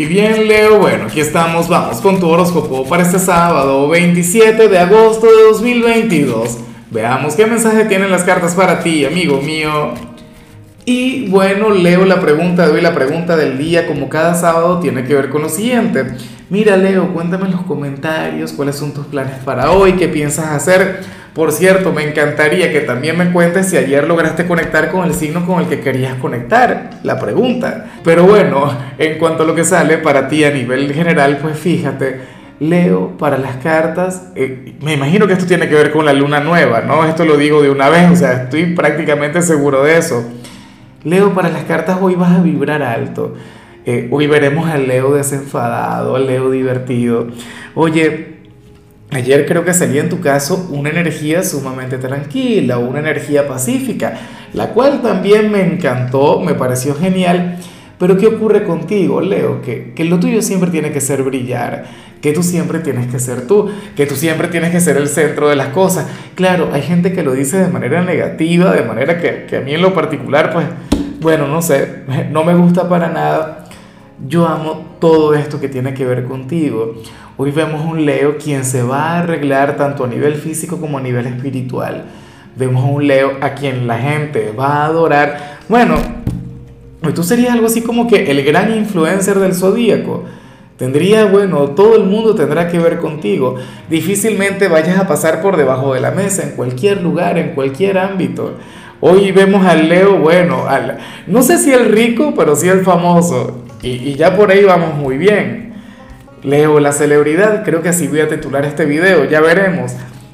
Y bien, Leo, bueno, aquí estamos, vamos con tu horóscopo para este sábado 27 de agosto de 2022. Veamos qué mensaje tienen las cartas para ti, amigo mío. Y bueno, leo la pregunta de hoy, la pregunta del día, como cada sábado, tiene que ver con lo siguiente. Mira, Leo, cuéntame en los comentarios cuáles son tus planes para hoy, qué piensas hacer. Por cierto, me encantaría que también me cuentes si ayer lograste conectar con el signo con el que querías conectar, la pregunta. Pero bueno, en cuanto a lo que sale para ti a nivel general, pues fíjate, Leo, para las cartas, eh, me imagino que esto tiene que ver con la luna nueva, ¿no? Esto lo digo de una vez, o sea, estoy prácticamente seguro de eso. Leo, para las cartas hoy vas a vibrar alto. Eh, hoy veremos al Leo desenfadado, al Leo divertido. Oye, ayer creo que salía en tu caso una energía sumamente tranquila, una energía pacífica, la cual también me encantó, me pareció genial. Pero ¿qué ocurre contigo, Leo? Que, que lo tuyo siempre tiene que ser brillar, que tú siempre tienes que ser tú, que tú siempre tienes que ser el centro de las cosas. Claro, hay gente que lo dice de manera negativa, de manera que, que a mí en lo particular, pues bueno, no sé, no me gusta para nada. Yo amo todo esto que tiene que ver contigo. Hoy vemos un Leo quien se va a arreglar tanto a nivel físico como a nivel espiritual. Vemos un Leo a quien la gente va a adorar. Bueno, tú serías algo así como que el gran influencer del zodíaco. Tendría, bueno, todo el mundo tendrá que ver contigo. Difícilmente vayas a pasar por debajo de la mesa, en cualquier lugar, en cualquier ámbito. Hoy vemos al Leo, bueno, al, no sé si el rico, pero sí el famoso. Y, ya por ahí vamos muy bien. Leo, la celebridad, creo que así voy a titular este video, ya veremos.